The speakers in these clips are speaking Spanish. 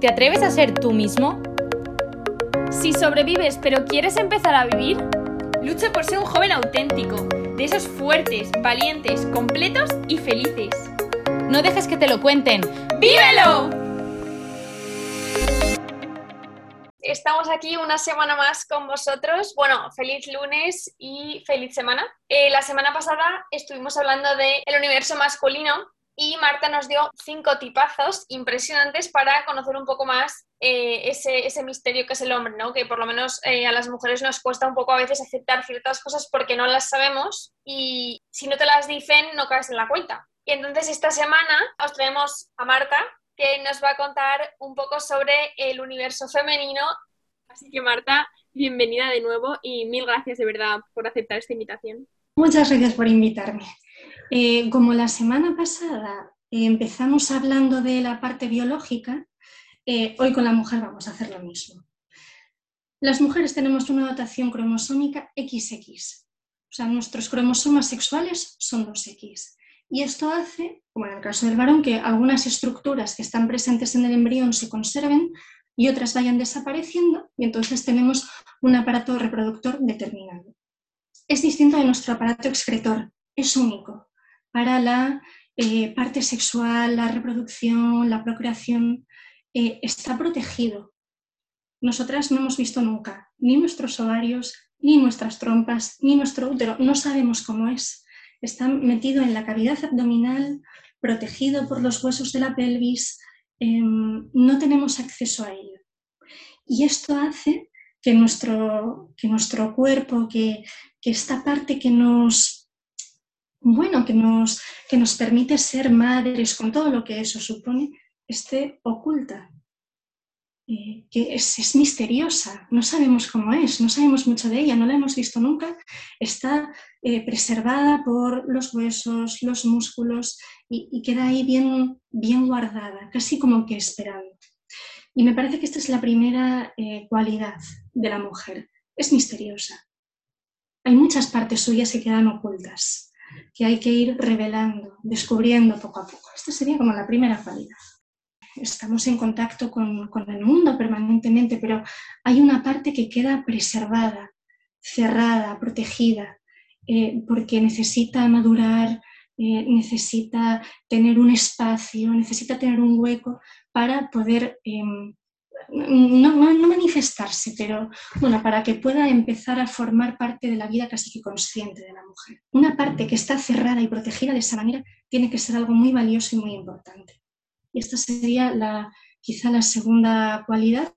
¿Te atreves a ser tú mismo? Si sobrevives pero quieres empezar a vivir, lucha por ser un joven auténtico, de esos fuertes, valientes, completos y felices. No dejes que te lo cuenten. ¡Vívelo! Estamos aquí una semana más con vosotros. Bueno, feliz lunes y feliz semana. Eh, la semana pasada estuvimos hablando del universo masculino y Marta nos dio cinco tipazos impresionantes para conocer un poco más eh, ese, misterio que es el hombre, ¿no? que por lo menos eh, a las mujeres nos cuesta un poco a veces aceptar ciertas cosas porque no las sabemos y si no te las dicen no caes en la cuenta. Y entonces esta semana os traemos a Marta que nos va a contar un poco sobre el universo femenino. Así que Marta, bienvenida de nuevo y mil gracias de verdad por aceptar esta invitación. Muchas gracias por invitarme. Eh, como la semana pasada eh, empezamos hablando de la parte biológica, eh, hoy con la mujer vamos a hacer lo mismo. Las mujeres tenemos una dotación cromosómica XX, o sea, nuestros cromosomas sexuales son 2X. Y esto hace, como en el caso del varón, que algunas estructuras que están presentes en el embrión se conserven y otras vayan desapareciendo y entonces tenemos un aparato reproductor determinado. Es distinto de nuestro aparato excretor, es único para la eh, parte sexual, la reproducción, la procreación, eh, está protegido. Nosotras no hemos visto nunca ni nuestros ovarios, ni nuestras trompas, ni nuestro útero, no sabemos cómo es. Está metido en la cavidad abdominal, protegido por los huesos de la pelvis, em, no tenemos acceso a ello. Y esto hace que nuestro, que nuestro cuerpo, que, que esta parte que nos bueno, que nos, que nos permite ser madres con todo lo que eso supone, esté oculta, eh, que es, misteriosa, no sabemos cómo es, no sabemos mucho de ella, no la hemos visto nunca, está eh, preservada por los huesos, los músculos y, queda ahí bien, bien guardada, casi como que esperando. Y me parece que esta es la primera eh, cualidad de la mujer, es misteriosa. Hay muchas partes suyas que quedan ocultas que hay que ir revelando, descubriendo poco a poco. Esta sería como la primera cualidad. Estamos en contacto con, el mundo permanentemente, pero hay una parte que queda preservada, cerrada, protegida, eh, porque necesita madurar, eh, necesita tener un espacio, necesita tener un hueco para poder em, no, manifestarse, pero bueno, para que pueda empezar a formar parte de la vida casi que consciente de la mujer. Una parte que está cerrada y protegida de esa manera tiene que ser algo muy valioso y muy importante. Y esta sería la, quizá la segunda cualidad.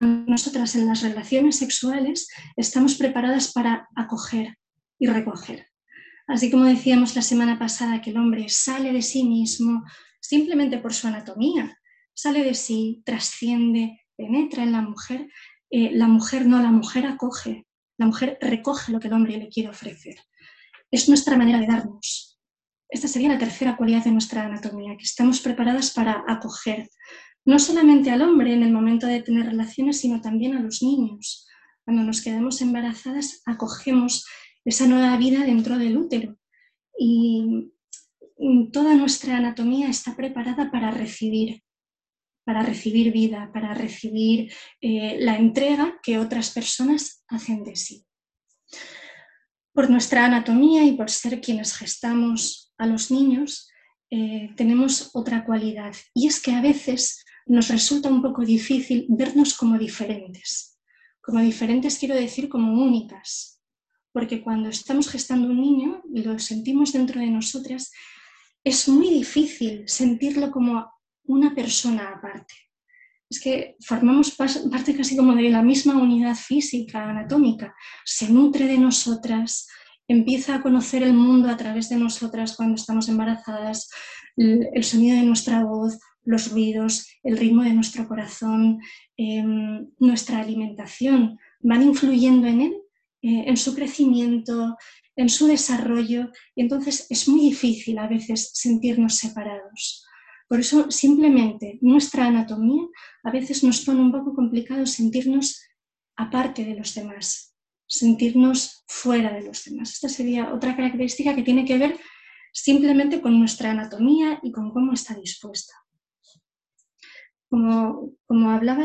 Nosotras en las relaciones sexuales estamos preparadas para acoger y recoger. Así como decíamos la semana pasada que el hombre sale de sí mismo simplemente por su anatomía, sale de sí, trasciende, penetra en la mujer, eh, la mujer no, la mujer acoge, la mujer recoge lo que el hombre le quiere ofrecer. Es nuestra manera de darnos. Esta sería la tercera cualidad de nuestra anatomía, que estamos preparadas para acoger no solamente al hombre en el momento de tener relaciones, sino también a los niños. Cuando nos quedamos embarazadas, acogemos esa nueva vida dentro del útero. Y toda nuestra anatomía está preparada para recibir para recibir vida, para recibir eh, la entrega que otras personas hacen de sí. Por nuestra anatomía y por ser quienes gestamos a los niños, eh, tenemos otra cualidad y es que a veces nos resulta un poco difícil vernos como diferentes. Como diferentes quiero decir como únicas, porque cuando estamos gestando un niño y lo sentimos dentro de nosotras, es muy difícil sentirlo como una persona aparte. Es que formamos parte casi como de la misma unidad física, anatómica. Se nutre de nosotras, empieza a conocer el mundo a través de nosotras cuando estamos embarazadas, el sonido de nuestra voz, los ruidos, el ritmo de nuestro corazón, em, nuestra alimentación, van influyendo en él, eh, en su crecimiento, en su desarrollo, y entonces es muy difícil a veces sentirnos separados. Por eso simplemente nuestra anatomía a veces nos pone un poco complicado sentirnos aparte de los demás, sentirnos fuera de los demás. Esta sería otra característica que tiene que ver simplemente con nuestra anatomía y con cómo está dispuesta. como, hablaba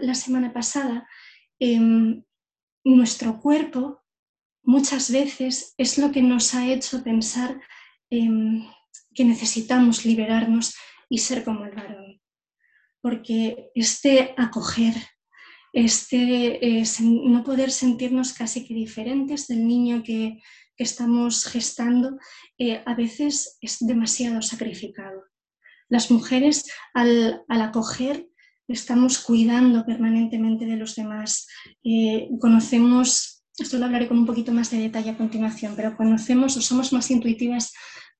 la, semana pasada, em, nuestro cuerpo muchas veces es lo que nos ha hecho pensar em, que necesitamos liberarnos y ser como el varón. Porque este acoger, este eh, no poder sentirnos casi que diferentes del niño que, estamos gestando, eh, a veces es demasiado sacrificado. Las mujeres al, acoger estamos cuidando permanentemente de los demás. Eh, conocemos, esto lo hablaré con un poquito más de detalle a continuación, pero conocemos o somos más intuitivas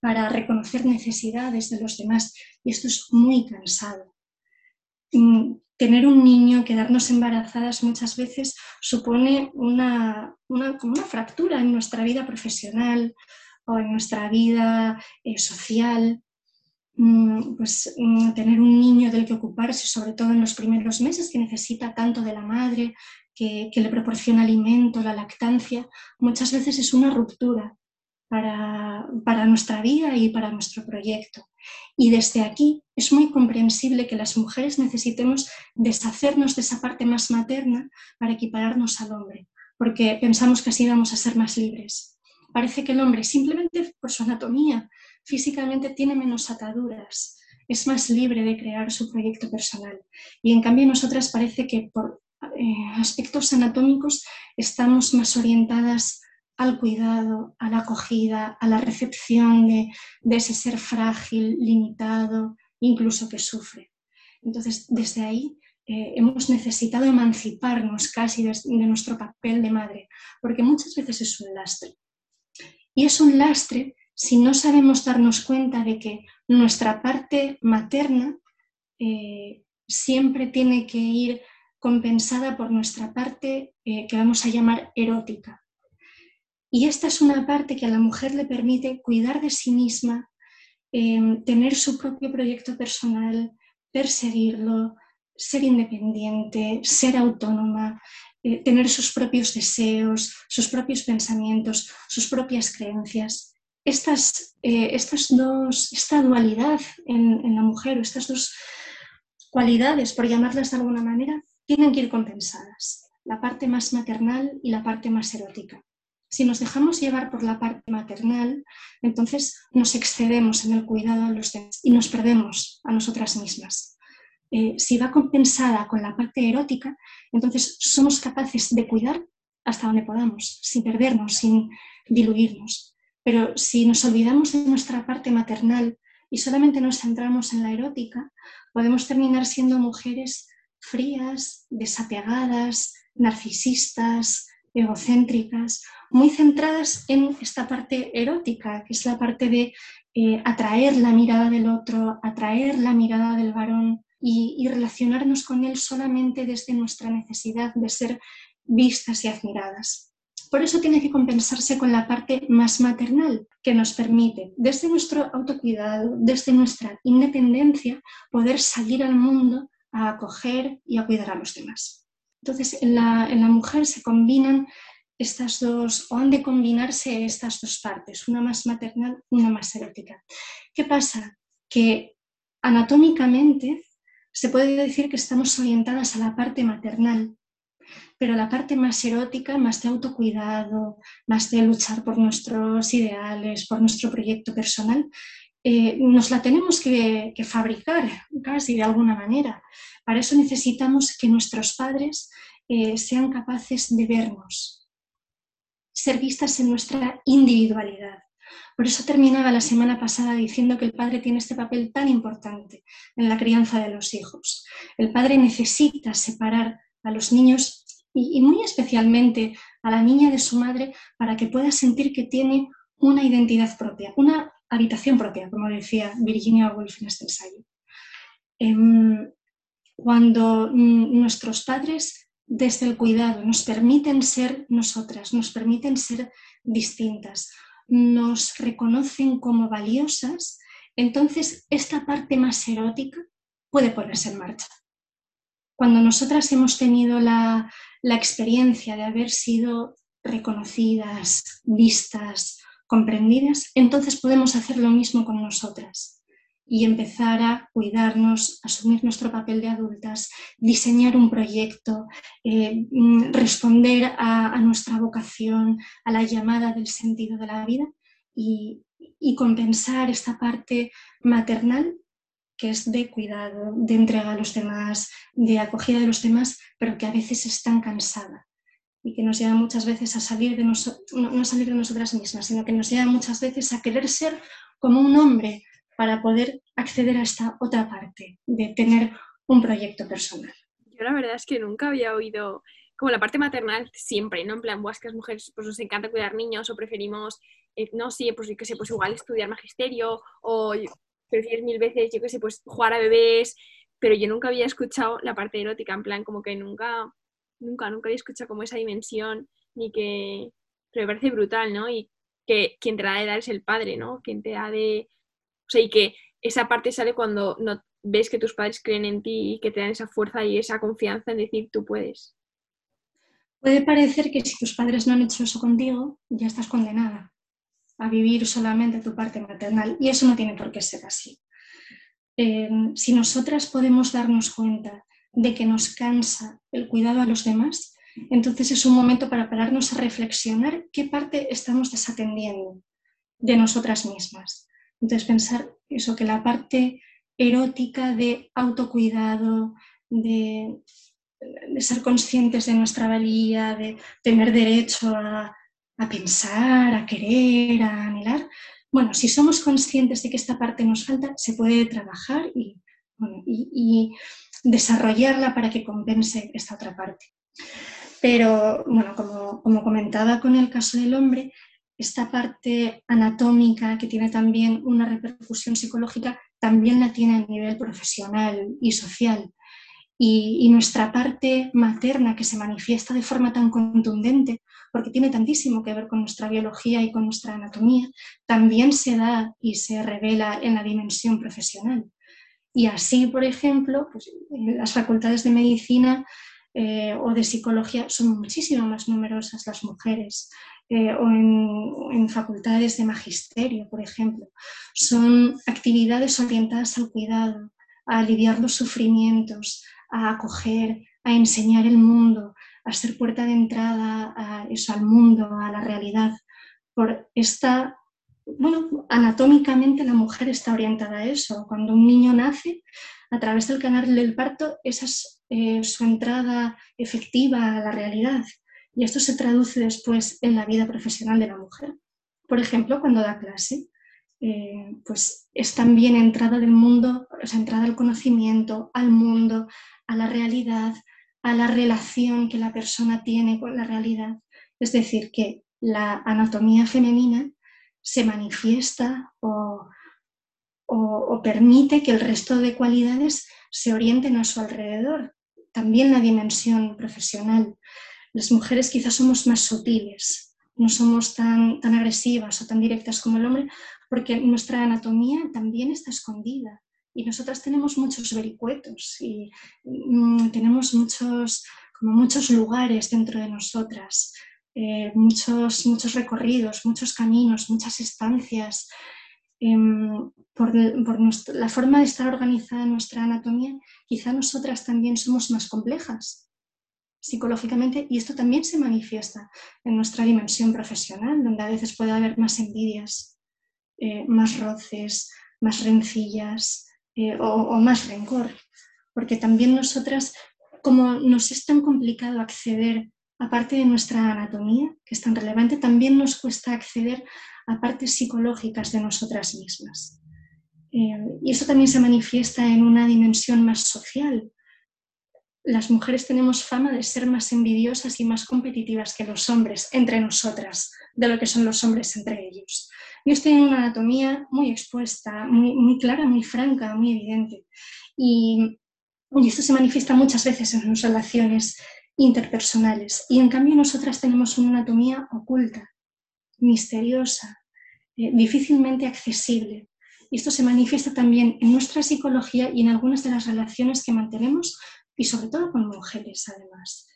para reconocer necesidades de los demás y esto es muy cansado. Mm, tener un niño, quedarnos embarazadas muchas veces supone una, una, una fractura en nuestra vida profesional o en nuestra vida eh, social. Mm, pues mm, tener un niño del que ocuparse, sobre todo en los primeros meses, que necesita tanto de la madre, que, le proporciona alimento, la lactancia, muchas veces es una ruptura para, nuestra vida y para nuestro proyecto. Y desde aquí es muy comprensible que las mujeres necesitemos deshacernos de esa parte más materna para equipararnos al hombre, porque pensamos que así vamos a ser más libres. Parece que el hombre, simplemente por su anatomía, físicamente tiene menos ataduras, es más libre de crear su proyecto personal. Y en cambio nosotras parece que por eh, aspectos anatómicos estamos más orientadas al cuidado, a la acogida, a la recepción de, ese ser frágil, limitado, incluso que sufre. Entonces, desde ahí eh, hemos necesitado emanciparnos casi de, nuestro papel de madre, porque muchas veces es un lastre. Y es un lastre si no sabemos darnos cuenta de que nuestra parte materna eh, siempre tiene que ir compensada por nuestra parte eh, que vamos a llamar erótica. Y esta es una parte que a la mujer le permite cuidar de sí misma, eh, tener su propio proyecto personal, perseguirlo, ser independiente, ser autónoma, tener sus propios deseos, sus propios pensamientos, sus propias creencias estas, eh, estas dos, esta dualidad en, la mujer, o estas dos cualidades, por llamarlas de alguna manera, tienen que ir compensadas, la parte más maternal y la parte más erótica. Si nos dejamos llevar por la parte maternal, entonces nos excedemos en el cuidado de los demás y nos perdemos a nosotras mismas. Eh, si va compensada con la parte erótica, entonces somos capaces de cuidar hasta donde podamos, sin perdernos, sin diluirnos. Pero si nos olvidamos de nuestra parte maternal y solamente nos centramos en la erótica, podemos terminar siendo mujeres frías, desapegadas, narcisistas, egocéntricas, muy centradas en esta parte erótica, que es la parte de eh, atraer la mirada del otro, atraer la mirada del varón y, y relacionarnos con él solamente desde nuestra necesidad de ser vistas y admiradas. Por eso tiene que compensarse con la parte más maternal, que nos permite, desde nuestro autocuidado, desde nuestra independencia, poder salir al mundo a acoger y a cuidar a los demás. Entonces, en la, mujer se combinan estas dos, o han de combinarse estas dos partes, una más maternal, una más erótica. ¿Qué pasa? Que anatómicamente se puede decir que estamos orientadas a la parte maternal, pero la parte más erótica, más de autocuidado, más de luchar por nuestros ideales, por nuestro proyecto personal, eh, nos la tenemos que, fabricar casi de alguna manera. Para eso necesitamos que nuestros padres eh, sean capaces de vernos, ser vistas en nuestra individualidad. Por eso terminaba la semana pasada diciendo que el padre tiene este papel tan importante en la crianza de los hijos. El padre necesita separar a los niños y, muy especialmente a la niña de su madre para que pueda sentir que tiene una identidad propia, una habitación propia, como decía Virginia Woolf en este ensayo. Em, cuando nuestros padres desde el cuidado nos permiten ser nosotras, nos permiten ser distintas, nos reconocen como valiosas, entonces esta parte más erótica puede ponerse en marcha. Cuando nosotras hemos tenido la, experiencia de haber sido reconocidas, vistas, comprendidas, entonces podemos hacer lo mismo con nosotras. y empezar a cuidarnos, asumir nuestro papel de adultas, diseñar un proyecto, eh, mm, responder a, nuestra vocación, a la llamada del sentido de la vida y, compensar esta parte maternal que es de cuidado, de entrega a los demás, de acogida de los demás, pero que a veces es tan cansada y que nos lleva muchas veces a salir de no, a salir de nosotras mismas, sino que nos lleva muchas veces a querer ser como un hombre para poder acceder a esta otra parte de tener un proyecto personal. Yo la verdad es que nunca había oído como la parte maternal siempre, ¿no? En plan, que las mujeres pues nos encanta cuidar niños o preferimos, eh, no sé, pues qué sé, pues igual estudiar magisterio o prefieres mil veces, yo qué sé, pues jugar a bebés, pero yo nunca había escuchado la parte erótica, en plan, como que nunca, nunca, nunca había escuchado como esa dimensión, ni que, pero me parece brutal, ¿no? Y que quien te da de dar es el padre, ¿no? Quien te da de o sea, y que esa parte sale cuando no, ves que tus padres creen en ti y que te dan esa fuerza y esa confianza en decir tú puedes. Puede parecer que si tus padres no han hecho eso contigo, ya estás condenada a vivir solamente tu parte maternal y eso no tiene por qué ser así. Eh, si nosotras podemos darnos cuenta de que nos cansa el cuidado a los demás, entonces es un momento para pararnos a reflexionar qué parte estamos desatendiendo de nosotras mismas. Entonces pensar eso, que la parte erótica de autocuidado, de, ser conscientes de nuestra valía, de tener derecho a, pensar, a querer, a anhelar, bueno, si somos conscientes de que esta parte nos falta, se puede trabajar y, desarrollarla para que compense esta otra parte. Pero, bueno, como, comentaba con el caso del hombre, esta parte anatómica que tiene también una repercusión psicológica, también la tiene a nivel profesional y social. Y, nuestra parte materna que se manifiesta de forma tan contundente, porque tiene tantísimo que ver con nuestra biología y con nuestra anatomía, también se da y se revela en la dimensión profesional. Y así, por ejemplo, pues, las facultades de medicina eh, o de psicología son muchísimo más numerosas las mujeres. Eh, o en, facultades de magisterio, por ejemplo. Son actividades orientadas al cuidado, a aliviar los sufrimientos, a acoger, a enseñar el mundo, a ser puerta de entrada al mundo, a la realidad. Por esta, bueno, anatómicamente la mujer está orientada a eso. Cuando un niño nace, a través del canal del parto, esa es eh, su entrada efectiva a la realidad. Y esto se traduce después en la vida profesional de la mujer. Por ejemplo, cuando da clase, eh, pues es también entrada del mundo, o sea, entrada al conocimiento, al mundo, a la realidad, a la relación que la persona tiene con la realidad. Es decir, que la anatomía femenina se manifiesta o, permite que el resto de cualidades se orienten a su alrededor. También la dimensión profesional las mujeres quizás somos más sutiles, no somos tan, tan agresivas o tan directas como el hombre, porque nuestra anatomía también está escondida y nosotras tenemos muchos vericuetos y mm, tenemos muchos, como muchos lugares dentro de nosotras, eh, muchos, muchos recorridos, muchos caminos, muchas estancias. Em, por, por la forma de estar organizada nuestra anatomía, quizá nosotras también somos más complejas psicológicamente y esto también se manifiesta en nuestra dimensión profesional, donde a veces puede haber más envidias, eh, más roces, más rencillas eh, o, más rencor, porque también nosotras, como nos es tan complicado acceder a parte de nuestra anatomía, que es tan relevante, también nos cuesta acceder a partes psicológicas de nosotras mismas. Eh, y eso también se manifiesta en una dimensión más social, las mujeres tenemos fama de ser más envidiosas y más competitivas que los hombres entre nosotras, de lo que son los hombres entre ellos. Yo estoy en una anatomía muy expuesta, muy, clara, muy franca, muy evidente. Y, esto se manifiesta muchas veces en sus relaciones interpersonales. Y en cambio nosotras tenemos una anatomía oculta, misteriosa, eh, difícilmente accesible. Y esto se manifiesta también en nuestra psicología y en algunas de las relaciones que mantenemos y sobre todo con mujeres además.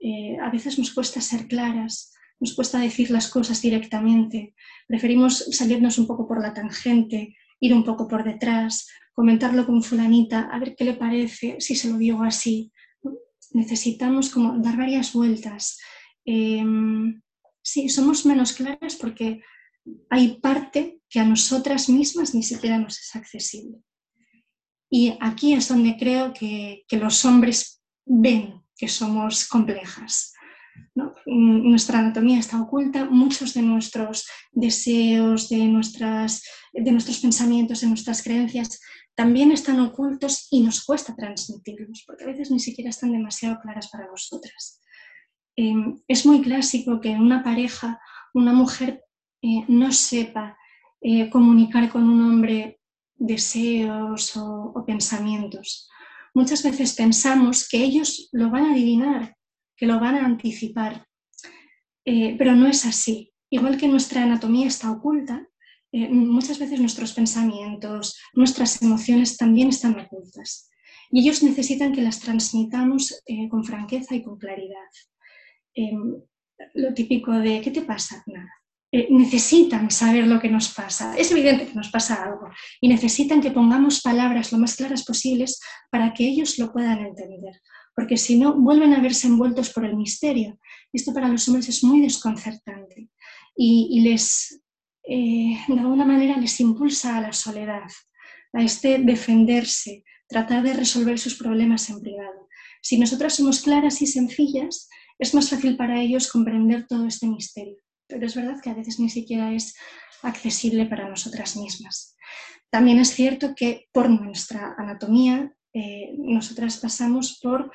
Eh, a veces nos cuesta ser claras, nos cuesta decir las cosas directamente, preferimos salirnos un poco por la tangente ir un poco por detrás, comentarlo con fulanita, a ver qué le parece, si se lo digo así. Necesitamos como dar varias vueltas. Em, sí, somos menos claras porque hay parte que a nosotras mismas ni siquiera nos es accesible. Y aquí es donde creo que, los hombres ven que somos complejas. Nuestra anatomía está oculta, muchos de nuestros deseos, de, nuestras, de nuestros pensamientos, de nuestras creencias también están ocultos y nos cuesta transmitirlos, porque a veces ni siquiera están demasiado claras para nosotras. Em, es muy clásico que en una pareja una mujer eh, no sepa eh, comunicar con un hombre deseos o, pensamientos. Muchas veces pensamos que ellos lo van a adivinar, que lo van a anticipar, eh, pero no es así. Igual que nuestra anatomía está oculta, muchas veces nuestros pensamientos, nuestras emociones también están ocultas. Y ellos necesitan que las transmitamos con franqueza y con claridad. Em, lo típico de, ¿qué te pasa? Nada. Eh, necesitan saber lo que nos pasa. Es evidente que nos pasa algo y necesitan que pongamos palabras lo más claras posibles para que ellos lo puedan entender, porque si no, vuelven a verse envueltos por el misterio. Esto para los hombres es muy desconcertante y, les, eh, de alguna manera, les impulsa a la soledad, a este defenderse, tratar de resolver sus problemas en privado. Si nosotras somos claras y sencillas, es más fácil para ellos comprender todo este misterio. Pero es verdad que a veces ni siquiera es accesible para nosotras mismas. También es cierto que por nuestra anatomía, eh, nosotras pasamos por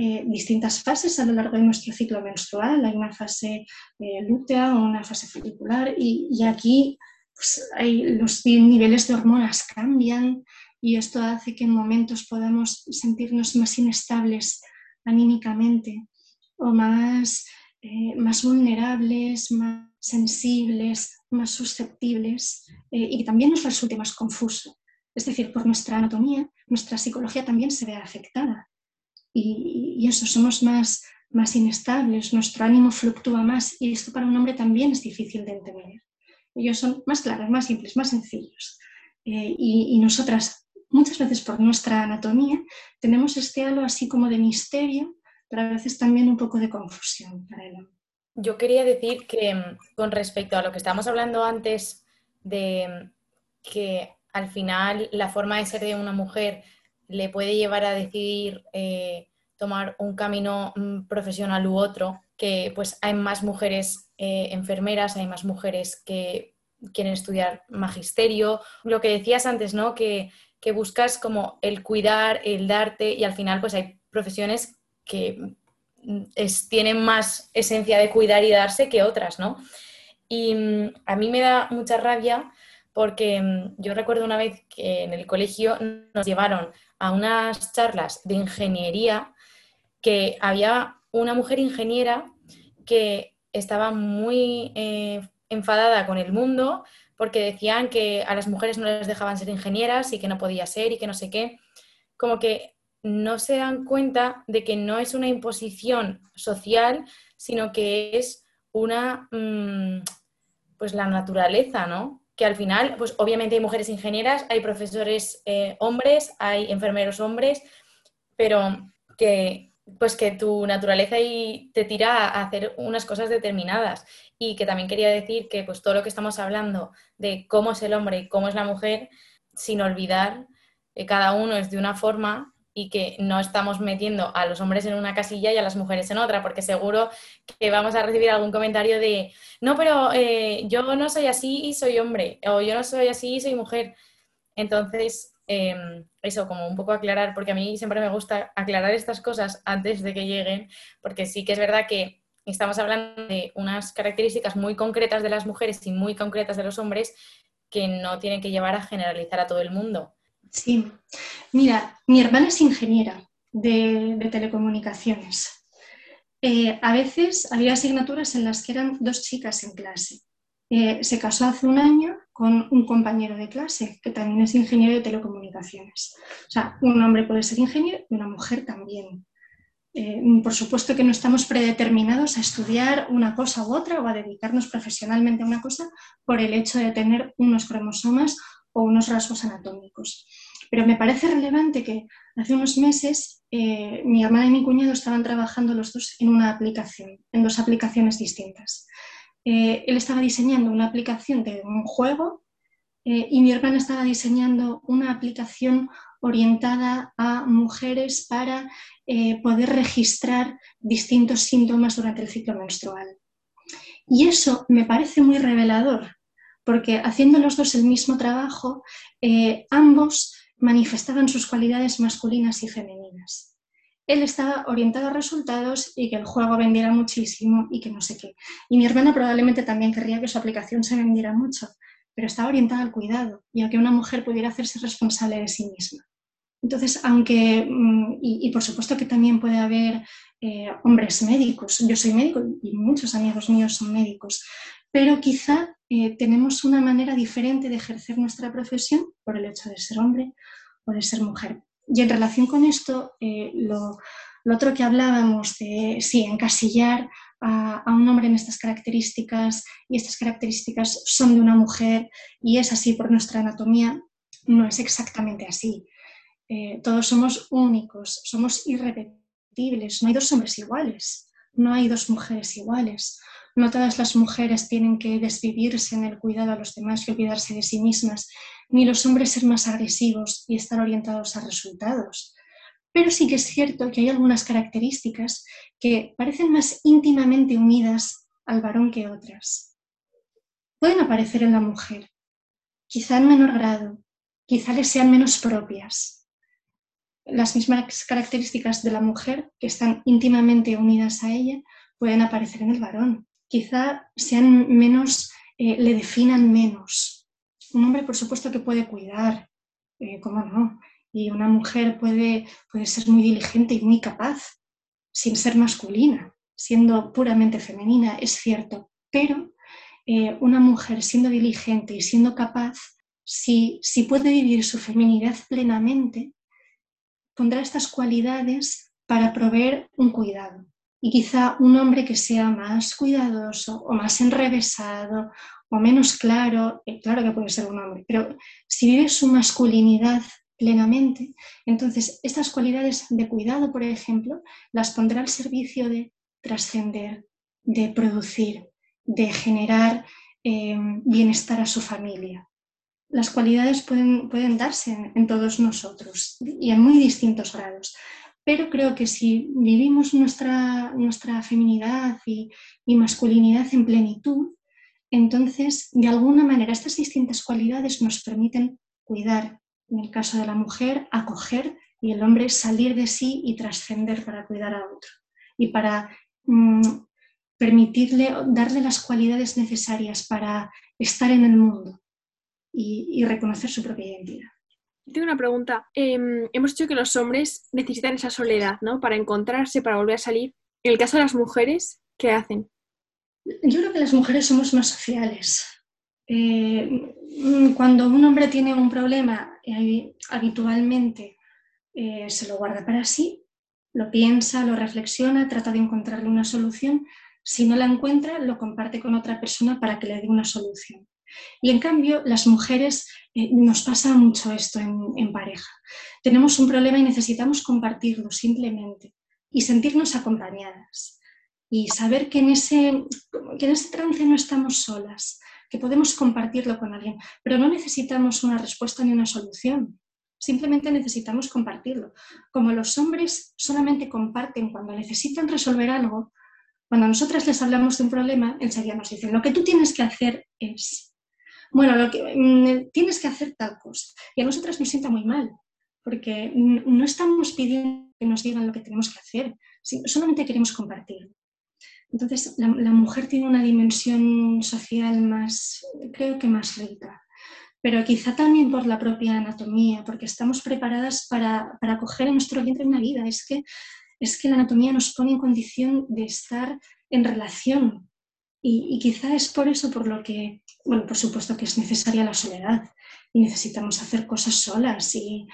eh, distintas fases a lo largo de nuestro ciclo menstrual. Hay una fase eh, lútea o una fase folicular y, aquí pues, los niveles de hormonas cambian y esto hace que en momentos podamos sentirnos más inestables anímicamente o más, eh, más vulnerables, más sensibles, más susceptibles eh, y que también nos resulte más confuso. Es decir, por nuestra anatomía, nuestra psicología también se ve afectada. Y, eso, somos más, más inestables, nuestro ánimo fluctúa más y esto para un hombre también es difícil de entender. Ellos son más claros, más simples, más sencillos. Eh, y, y, nosotras, muchas veces por nuestra anatomía, tenemos este halo así como de misterio pero a veces también un poco de confusión para el Yo quería decir que mm, con respecto a lo que estábamos hablando antes de mm, que al final la forma de ser de una mujer le puede llevar a decidir eh, tomar un camino mm, profesional u otro, que pues hay más mujeres eh, enfermeras, hay más mujeres que quieren estudiar magisterio, lo que decías antes, ¿no? Que, que buscas como el cuidar, el darte y al final pues hay profesiones que tienen más esencia de cuidar y darse que otras, ¿no? Y mm, a mí me da mucha rabia porque mm, yo recuerdo una vez que en el colegio nos llevaron a unas charlas de ingeniería que había una mujer ingeniera que estaba muy eh, enfadada con el mundo porque decían que a las mujeres no les dejaban ser ingenieras y que no podía ser y que no sé qué. Como que no se dan cuenta de que no es una imposición social, sino que es una, mm, pues la naturaleza, ¿no? Que al final, pues obviamente hay mujeres ingenieras, hay profesores eh, hombres, hay enfermeros hombres, pero que pues que tu naturaleza te tira a hacer unas cosas determinadas. Y que también quería decir que pues todo lo que estamos hablando de cómo es el hombre y cómo es la mujer, sin olvidar que cada uno es de una forma y que no estamos metiendo a los hombres en una casilla y a las mujeres en otra, porque seguro que vamos a recibir algún comentario de, no, pero eh, yo no soy así y soy hombre, o yo no soy así y soy mujer. Entonces, em, eso, como un poco aclarar, porque a mí siempre me gusta aclarar estas cosas antes de que lleguen, porque sí que es verdad que estamos hablando de unas características muy concretas de las mujeres y muy concretas de los hombres que no tienen que llevar a generalizar a todo el mundo. Sí, mira, mi hermana es ingeniera de, telecomunicaciones. Eh, a veces había asignaturas en las que eran dos chicas en clase. Eh, se casó hace un año con un compañero de clase que también es ingeniero de telecomunicaciones. O sea, un hombre puede ser ingeniero y una mujer también. Eh, por supuesto que no estamos predeterminados a estudiar una cosa u otra o a dedicarnos profesionalmente a una cosa por el hecho de tener unos cromosomas o unos rasgos anatómicos. Pero me parece relevante que hace unos meses eh, mi hermana y mi cuñado estaban trabajando los dos en una aplicación, en dos aplicaciones distintas. Eh, él estaba diseñando una aplicación de un juego eh, y mi hermana estaba diseñando una aplicación orientada a mujeres para poder registrar distintos síntomas durante el ciclo menstrual. Y eso me parece muy revelador, porque haciendo los dos el mismo trabajo, ambos manifestaban sus cualidades masculinas y femeninas. Él estaba orientado a resultados y que el juego vendiera muchísimo y que no sé qué. Y mi hermana probablemente también querría que su aplicación se vendiera mucho, pero estaba orientada al cuidado y a que una mujer pudiera hacerse responsable de sí misma. Entonces, aunque, mm, y, por supuesto que también puede haber eh, hombres médicos, yo soy médico y muchos amigos míos son médicos, pero quizá eh, tenemos una manera diferente de ejercer nuestra profesión por el hecho de ser hombre o de ser mujer. Y en relación con esto, eh, lo, otro que hablábamos de, sí, encasillar a, un hombre en estas características y estas características son de una mujer y es así por nuestra anatomía, no es exactamente así. Eh, todos somos únicos, somos irrepetibles, no hay dos hombres iguales, no hay dos mujeres iguales. No todas las mujeres tienen que desvivirse en el cuidado a los demás y olvidarse de sí mismas, ni los hombres ser más agresivos y estar orientados a resultados. Pero sí que es cierto que hay algunas características que parecen más íntimamente unidas al varón que otras. Pueden aparecer en la mujer, quizá en menor grado, quizá les sean menos propias. Las mismas características de la mujer que están íntimamente unidas a ella pueden aparecer en el varón quizá sean menos, eh, le definan menos. Un hombre, por supuesto, que puede cuidar, eh, ¿cómo no? Y una mujer puede, puede ser muy diligente y muy capaz, sin ser masculina, siendo puramente femenina, es cierto, pero eh, una mujer siendo diligente y siendo capaz, si, si puede vivir su feminidad plenamente, pondrá estas cualidades para proveer un cuidado, y quizá un hombre que sea más cuidadoso o más enrevesado o menos claro, eh, claro que puede ser un hombre, pero si vive su masculinidad plenamente, entonces estas cualidades de cuidado, por ejemplo, las pondrá al servicio de trascender, de producir, de generar em, bienestar a su familia. Las cualidades pueden, pueden darse en todos nosotros y en muy distintos grados pero creo que si vivimos nuestra, nuestra feminidad y, masculinidad en plenitud, entonces, de alguna manera, estas distintas cualidades nos permiten cuidar, en el caso de la mujer, acoger y el hombre salir de sí y trascender para cuidar a otro y para mm, permitirle, darle las cualidades necesarias para estar en el mundo y reconocer su propia identidad. Tengo una pregunta. Em, hemos dicho que los hombres necesitan esa soledad, ¿no? Para encontrarse, para volver a salir. En el caso de las mujeres, ¿qué hacen? Yo creo que las mujeres somos más sociales. Eh, cuando un hombre tiene un problema, eh, habitualmente eh, se lo guarda para sí, lo piensa, lo reflexiona, trata de encontrarle una solución. Si no la encuentra, lo comparte con otra persona para que le dé una solución. Y en cambio, las mujeres eh, nos pasa mucho esto en, pareja. Tenemos un problema y necesitamos compartirlo simplemente y sentirnos acompañadas y saber que en, ese, que en ese trance no estamos solas, que podemos compartirlo con alguien, pero no necesitamos una respuesta ni una solución. Simplemente necesitamos compartirlo. Como los hombres solamente comparten cuando necesitan resolver algo, cuando nosotras les hablamos de un problema, enseguida nos dicen, lo que tú tienes que hacer es bueno, lo que, mm, tienes que hacer tal cosa. Y a nosotras nos sienta muy mal, porque no estamos pidiendo que nos digan lo que tenemos que hacer, solamente queremos compartir. Entonces, la, mujer tiene una dimensión social más, creo que más rica, pero quizá también por la propia anatomía, porque estamos preparadas para, para acoger en nuestro vientre una vida. Es que, es que la anatomía nos pone en condición de estar en relación y, quizá es por eso por lo que, bueno, por supuesto que es necesaria la soledad y necesitamos hacer cosas solas y,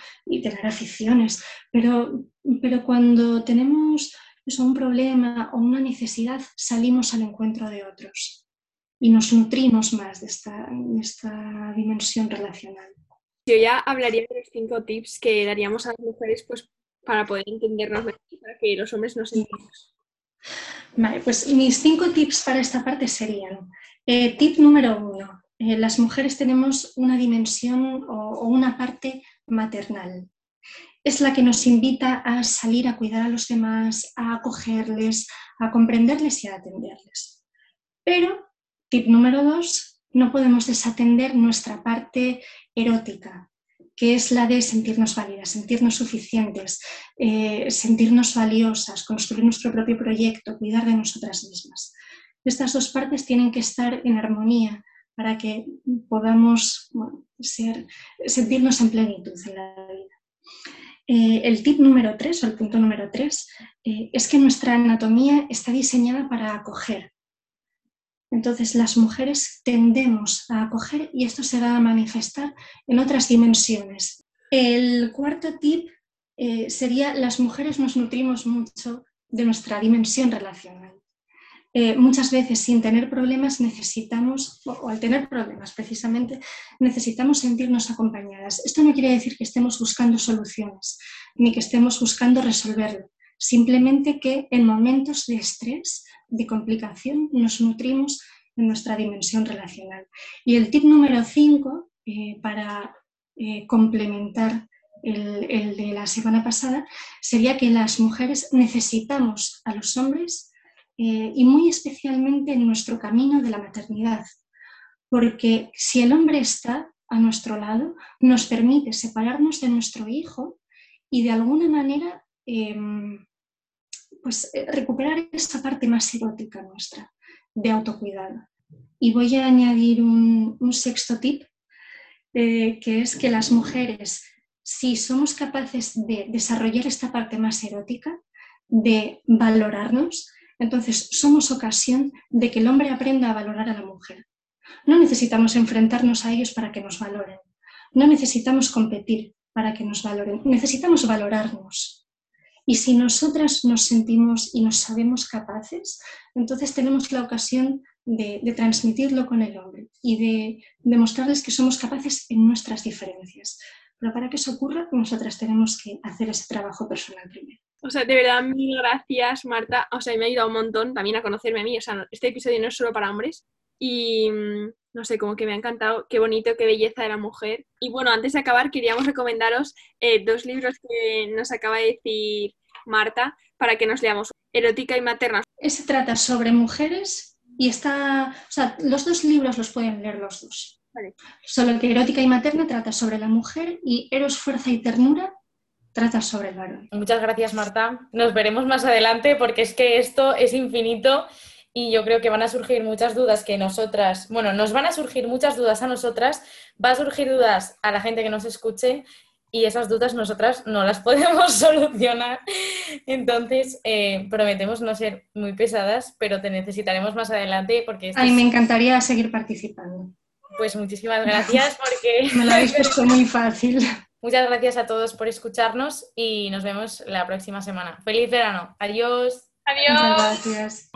tener aficiones, pero, pero cuando tenemos un problema o una necesidad, salimos al encuentro de otros y nos nutrimos más de esta, esta dimensión relacional. Yo ya hablaría de los cinco tips que daríamos a las mujeres pues, para poder entendernos mejor y para que los hombres nos entendamos. Pues mis cinco tips para esta parte serían, eh, tip número uno, eh, las mujeres tenemos una dimensión o una parte maternal. Es la que nos invita a salir a cuidar a los demás, a acogerles, a comprenderles y a atenderles. Pero, tip número dos, no podemos desatender nuestra parte erótica, que es la de sentirnos válidas, sentirnos suficientes, eh, sentirnos valiosas, construir nuestro propio proyecto, cuidar de nosotras mismas. Estas dos partes tienen que estar en armonía para que podamos ser, sentirnos en plenitud en la vida. Eh, el tip número tres, o el punto número tres, eh, es que nuestra anatomía está diseñada para acoger. Entonces, las mujeres tendemos a acoger y esto se va a manifestar en otras dimensiones. El cuarto tip eh, sería las mujeres nos nutrimos mucho de nuestra dimensión relacional. Eh, muchas veces sin tener problemas necesitamos, o al tener problemas precisamente, necesitamos sentirnos acompañadas. Esto no quiere decir que estemos buscando soluciones, ni que estemos buscando resolverlo. Simplemente que en momentos de estrés, de complicación, nos nutrimos en nuestra dimensión relacional. Y el tip número 5, eh, para eh, complementar el, el de la semana pasada, sería que las mujeres necesitamos a los hombres eh, y muy especialmente en nuestro camino de la maternidad, porque si el hombre está a nuestro lado, nos permite separarnos de nuestro hijo y de alguna manera em, pues, eh, recuperar esta parte más erótica nuestra de autocuidado. Y voy a añadir un, sexto tip, eh, que es que las mujeres, si somos capaces de desarrollar esta parte más erótica, de valorarnos, entonces, somos ocasión de que el hombre aprenda a valorar a la mujer. No necesitamos enfrentarnos a ellos para que nos valoren. No necesitamos competir para que nos valoren. Necesitamos valorarnos. Y si nosotras nos sentimos y nos sabemos capaces, entonces tenemos la ocasión de, transmitirlo con el hombre y de demostrarles que somos capaces en nuestras diferencias. Pero para que eso ocurra, nosotras tenemos que hacer ese trabajo personal primero. O sea, de verdad, mil gracias, Marta. O sea, me ha ayudado un montón también a conocerme a mí. O sea, este episodio no es solo para hombres. Y mm, no sé, como que me ha encantado. Qué bonito, qué belleza de la mujer. Y bueno, antes de acabar, queríamos recomendaros eh, dos libros que nos acaba de decir Marta para que nos leamos. Erótica y materna. Ese trata sobre mujeres y está. O sea, los dos libros los pueden leer los dos. Solo que erótica y materna trata sobre la mujer y Eros, fuerza y ternura trata sobre el varón. Muchas gracias, Marta. Nos veremos más adelante porque es que esto es infinito y yo creo que van a surgir muchas dudas que nosotras, bueno, nos van a surgir muchas dudas a nosotras, va a surgir dudas a la gente que nos escuche y esas dudas nosotras no las podemos solucionar. Entonces, eh, prometemos no ser muy pesadas, pero te necesitaremos más adelante porque... Ay, me encantaría seguir participando. Pues muchísimas gracias porque... me lo habéis puesto muy fácil. Muchas gracias a todos por escucharnos y nos vemos la próxima semana. Feliz verano. Adiós. Adiós. Muchas gracias.